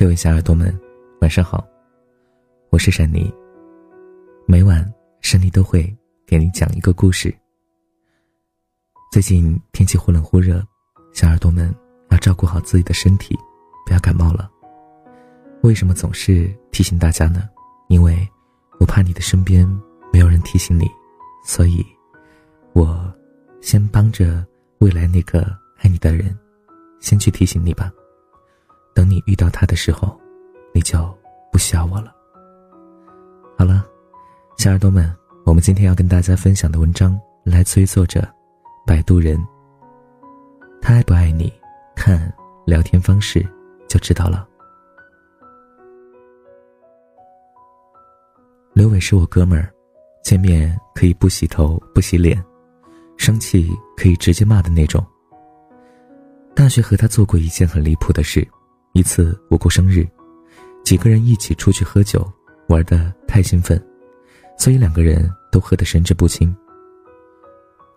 各位小耳朵们，晚上好，我是珊妮。每晚珊妮都会给你讲一个故事。最近天气忽冷忽热，小耳朵们要照顾好自己的身体，不要感冒了。为什么总是提醒大家呢？因为我怕你的身边没有人提醒你，所以，我先帮着未来那个爱你的人，先去提醒你吧。等你遇到他的时候，你就不需要我了。好了，小耳朵们，我们今天要跟大家分享的文章来自于作者摆渡人。他爱不爱你，看聊天方式就知道了。刘伟是我哥们儿，见面可以不洗头不洗脸，生气可以直接骂的那种。大学和他做过一件很离谱的事。一次我过生日，几个人一起出去喝酒，玩的太兴奋，所以两个人都喝得神志不清。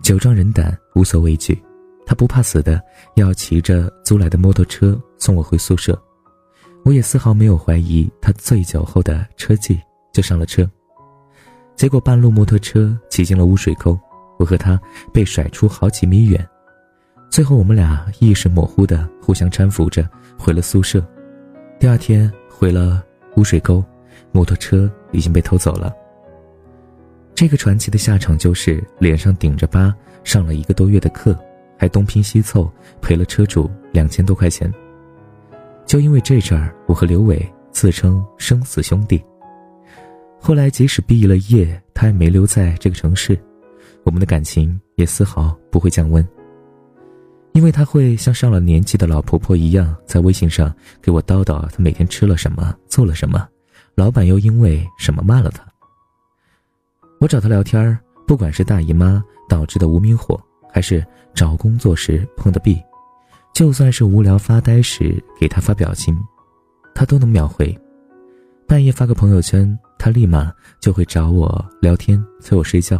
酒壮人胆，无所畏惧，他不怕死的要骑着租来的摩托车送我回宿舍，我也丝毫没有怀疑他醉酒后的车技，就上了车。结果半路摩托车骑进了污水沟，我和他被甩出好几米远。最后，我们俩意识模糊的互相搀扶着回了宿舍。第二天回了污水沟，摩托车已经被偷走了。这个传奇的下场就是脸上顶着疤，上了一个多月的课，还东拼西凑赔了车主两千多块钱。就因为这事儿，我和刘伟自称生死兄弟。后来即使毕了业，他也没留在这个城市，我们的感情也丝毫不会降温。因为他会像上了年纪的老婆婆一样，在微信上给我叨叨他每天吃了什么，做了什么，老板又因为什么骂了他。我找他聊天不管是大姨妈导致的无名火，还是找工作时碰的壁，就算是无聊发呆时给他发表情，他都能秒回。半夜发个朋友圈，他立马就会找我聊天催我睡觉，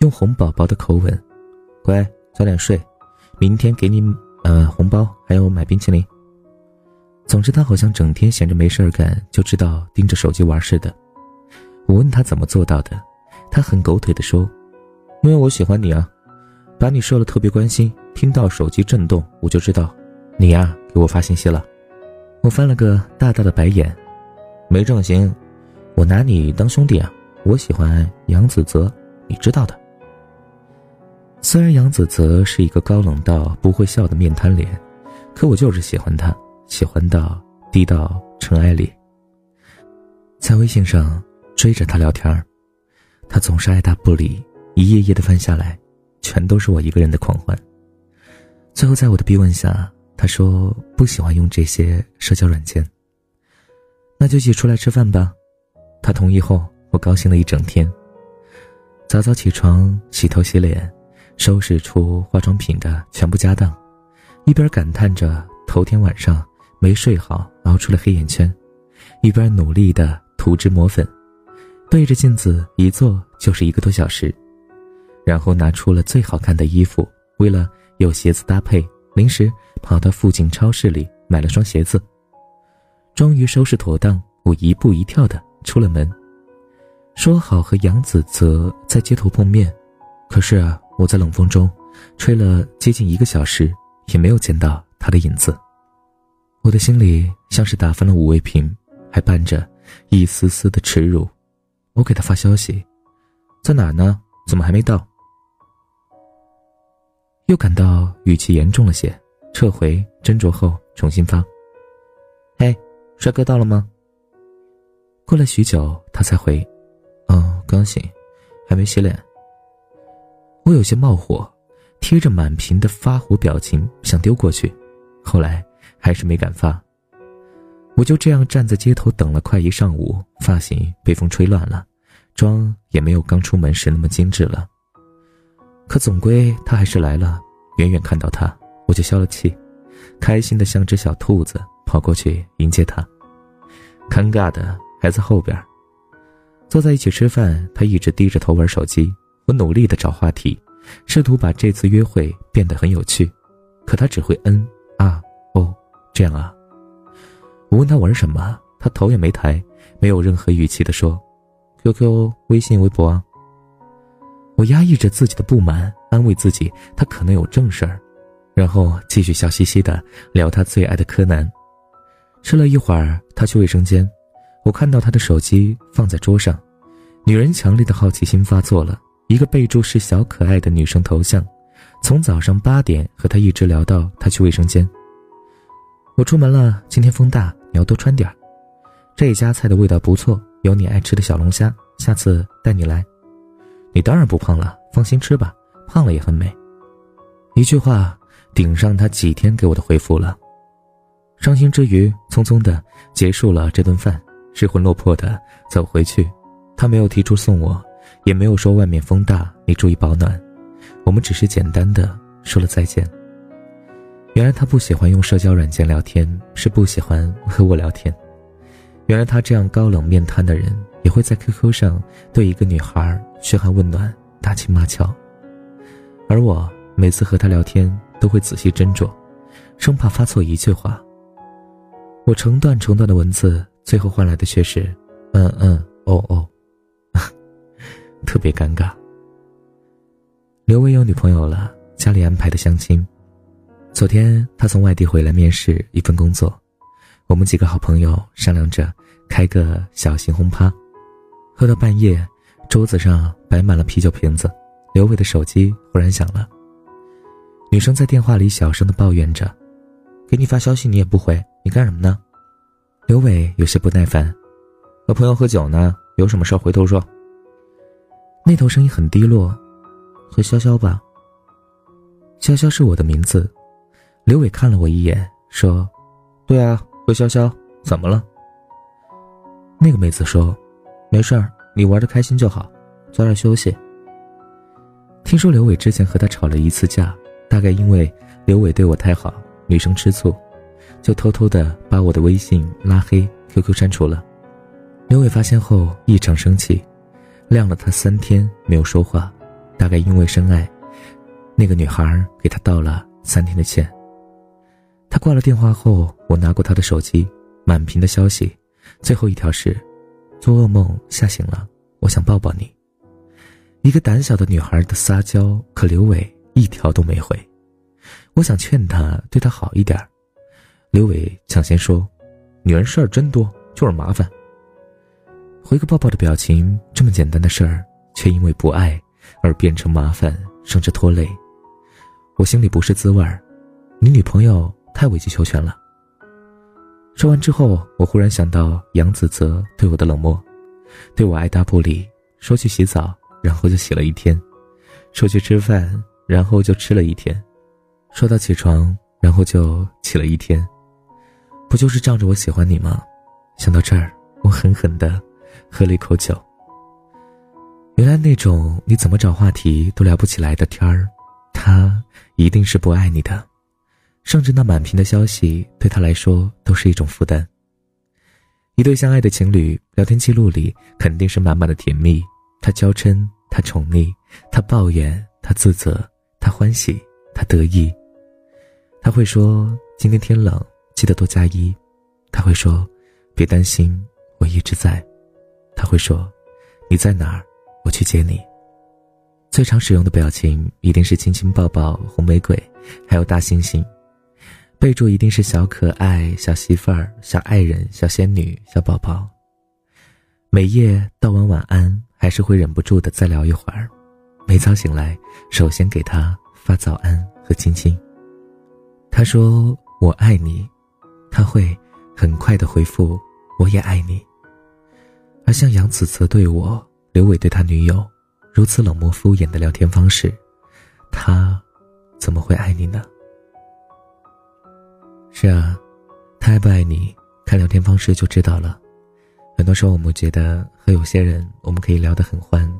用哄宝宝的口吻：“乖，早点睡。”明天给你，呃，红包，还有买冰淇淋。总之，他好像整天闲着没事儿干，就知道盯着手机玩似的。我问他怎么做到的，他很狗腿的说：“因为我喜欢你啊，把你设了特别关心，听到手机震动，我就知道，你呀给我发信息了。”我翻了个大大的白眼，没正形，我拿你当兄弟啊，我喜欢杨子泽，你知道的。虽然杨子泽是一个高冷到不会笑的面瘫脸，可我就是喜欢他，喜欢到低到尘埃里。在微信上追着他聊天他总是爱答不理，一页页的翻下来，全都是我一个人的狂欢。最后在我的逼问下，他说不喜欢用这些社交软件。那就一起出来吃饭吧。他同意后，我高兴了一整天。早早起床，洗头洗脸。收拾出化妆品的全部家当，一边感叹着头天晚上没睡好熬出了黑眼圈，一边努力的涂脂抹粉，对着镜子一坐就是一个多小时，然后拿出了最好看的衣服，为了有鞋子搭配，临时跑到附近超市里买了双鞋子。终于收拾妥当，我一步一跳的出了门，说好和杨子泽在街头碰面，可是啊。我在冷风中吹了接近一个小时，也没有见到他的影子。我的心里像是打翻了五味瓶，还伴着一丝丝的耻辱。我给他发消息：“在哪呢？怎么还没到？”又感到语气严重了些，撤回斟酌后重新发：“嘿，帅哥到了吗？”过了许久，他才回：“嗯，刚醒，还没洗脸。”我有些冒火，贴着满屏的发火表情想丢过去，后来还是没敢发。我就这样站在街头等了快一上午，发型被风吹乱了，妆也没有刚出门时那么精致了。可总归他还是来了，远远看到他，我就消了气，开心的像只小兔子跑过去迎接他。尴尬的还在后边，坐在一起吃饭，他一直低着头玩手机。努力的找话题，试图把这次约会变得很有趣，可他只会嗯啊哦这样啊。我问他玩什么，他头也没抬，没有任何语气的说：“QQ、微信、微博啊。”我压抑着自己的不满，安慰自己他可能有正事儿，然后继续笑嘻嘻的聊他最爱的柯南。吃了一会儿，他去卫生间，我看到他的手机放在桌上，女人强烈的好奇心发作了，一个备注是小可爱的女生头像，从早上八点和他一直聊到他去卫生间。我出门了，今天风大，你要多穿点儿。这家菜的味道不错，有你爱吃的小龙虾，下次带你来。你当然不胖了，放心吃吧，胖了也很美。一句话顶上他几天给我的回复了。伤心之余，匆匆的结束了这顿饭，失魂落魄的走回去。他没有提出送我，也没有说外面风大，你注意保暖。我们只是简单的说了再见。原来他不喜欢用社交软件聊天，是不喜欢和我聊天。原来他这样高冷面瘫的人，也会在 QQ 上对一个女孩嘘寒问暖、打情骂俏。而我每次和他聊天，都会仔细斟酌，生怕发错一句话。我成段成段的文字，最后换来的却是“嗯嗯哦哦”，特别尴尬。刘伟有女朋友了，家里安排的相亲。昨天他从外地回来面试一份工作，我们几个好朋友商量着开个小型轰趴，喝到半夜，桌子上摆满了啤酒瓶子。刘伟的手机忽然响了，女生在电话里小声的抱怨着：“给你发消息你也不回，你干什么呢？”刘伟有些不耐烦：“和朋友喝酒呢，有什么事回头说。”那头声音很低落：“和潇潇吧。”潇潇是我的名字。刘伟看了我一眼，说：“对啊，和潇潇，怎么了？”那个妹子说：“没事儿，你玩的开心就好，早点休息。”听说刘伟之前和她吵了一次架，大概因为刘伟对我太好，女生吃醋，就偷偷的把我的微信拉黑，QQ 删除了。刘伟发现后异常生气，晾了他三天没有说话，大概因为深爱，那个女孩给他道了三天的歉。他挂了电话后，我拿过他的手机，满屏的消息，最后一条是：“做噩梦吓醒了，我想抱抱你。”一个胆小的女孩的撒娇，可刘伟一条都没回。我想劝他对她好一点，刘伟抢先说：“女人事儿真多，就是麻烦。”回个抱抱的表情，这么简单的事儿，却因为不爱而变成麻烦，甚至拖累，我心里不是滋味儿。你女朋友？太委曲求全了。说完之后，我忽然想到杨子泽对我的冷漠，对我爱答不理，说去洗澡，然后就洗了一天；说去吃饭，然后就吃了一天；说到起床，然后就起了一天。不就是仗着我喜欢你吗？想到这儿，我狠狠的喝了一口酒。原来那种你怎么找话题都聊不起来的天儿，他一定是不爱你的。甚至那满屏的消息对他来说都是一种负担。一对相爱的情侣聊天记录里肯定是满满的甜蜜，他娇嗔，他宠溺，他抱怨，他自责，他欢喜，他得意。他会说今天天冷，记得多加衣。他会说别担心，我一直在。他会说你在哪儿，我去接你。最常使用的表情一定是亲亲抱抱、红玫瑰，还有大猩猩。备注一定是小可爱、小媳妇儿、小爱人、小仙女、小宝宝。每夜道完晚安，还是会忍不住的再聊一会儿。每早醒来，首先给他发早安和亲亲。他说我爱你，他会很快的回复我也爱你。而像杨子泽对我，刘伟对他女友，如此冷漠敷衍的聊天方式，他怎么会爱你呢？是啊，他爱不爱你，看聊天方式就知道了。很多时候，我们觉得和有些人我们可以聊得很欢，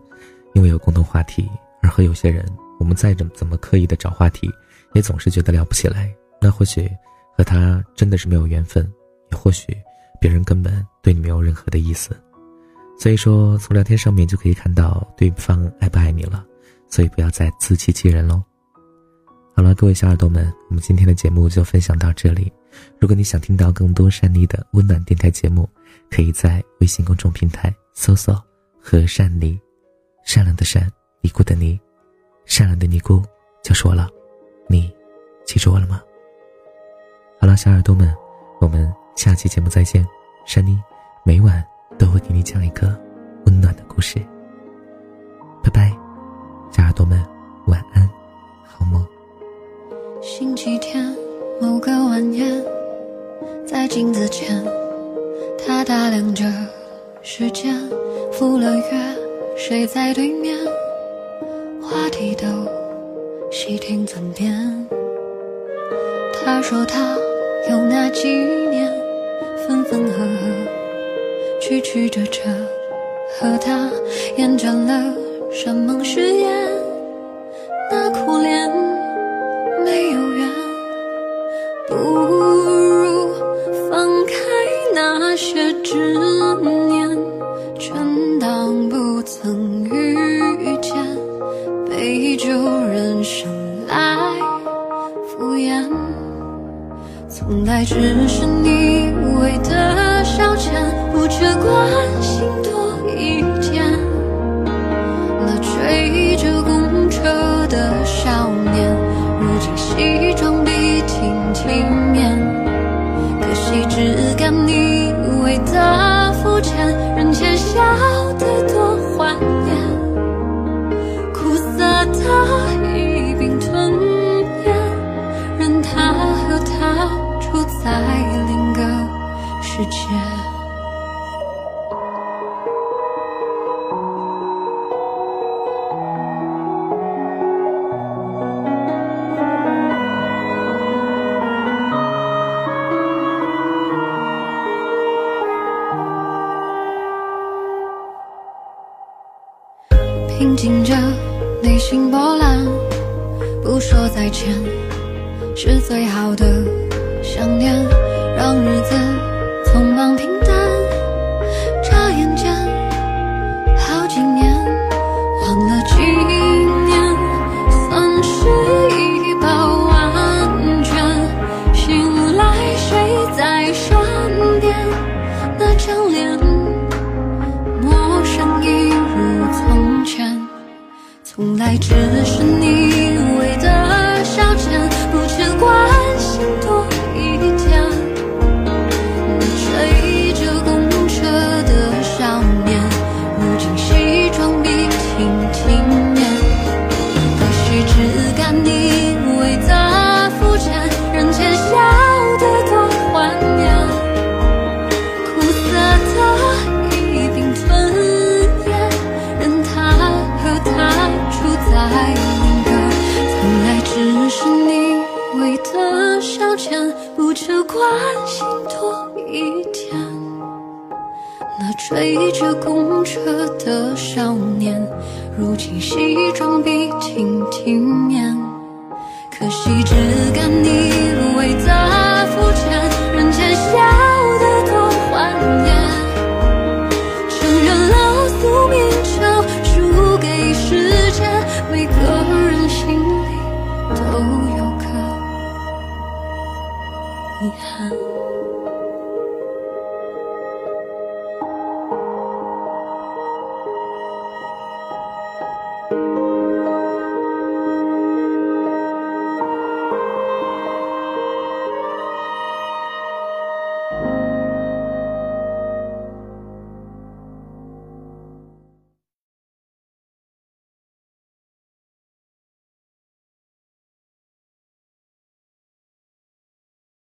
因为有共同话题；而和有些人，我们再怎怎么刻意的找话题，也总是觉得聊不起来。那或许和他真的是没有缘分，也或许别人根本对你没有任何的意思。所以说，从聊天上面就可以看到对方爱不爱你了。所以不要再自欺欺人喽。好了，各位小耳朵们，我们今天的节目就分享到这里。如果你想听到更多善妮的温暖电台节目，可以在微信公众平台搜索“和善妮”，善良的善，尼姑的尼，善良的尼姑就是我了。你记住我了吗？好了，小耳朵们，我们下期节目再见。善妮每晚都会给你讲一个温暖的故事。拜拜，小耳朵们，晚安，好梦。星期天某个晚宴。在镜子前，他打量着时间，赴了约，谁在对面，话题都细听尊便。他说他有那几年，分分合合，曲曲折折，和他演转了山盟誓言，那苦恋没有缘，不如放开。那些执念，全当不曾遇见。杯酒人生来敷衍，从来只是你为的消遣，不缺关心多一点。那追着公车的少年，如今西装笔挺挺平静着内心波澜，不说再见是最好的想念，让日子匆忙平这公车的少年，如今西装笔挺体面，可惜只敢你伟大。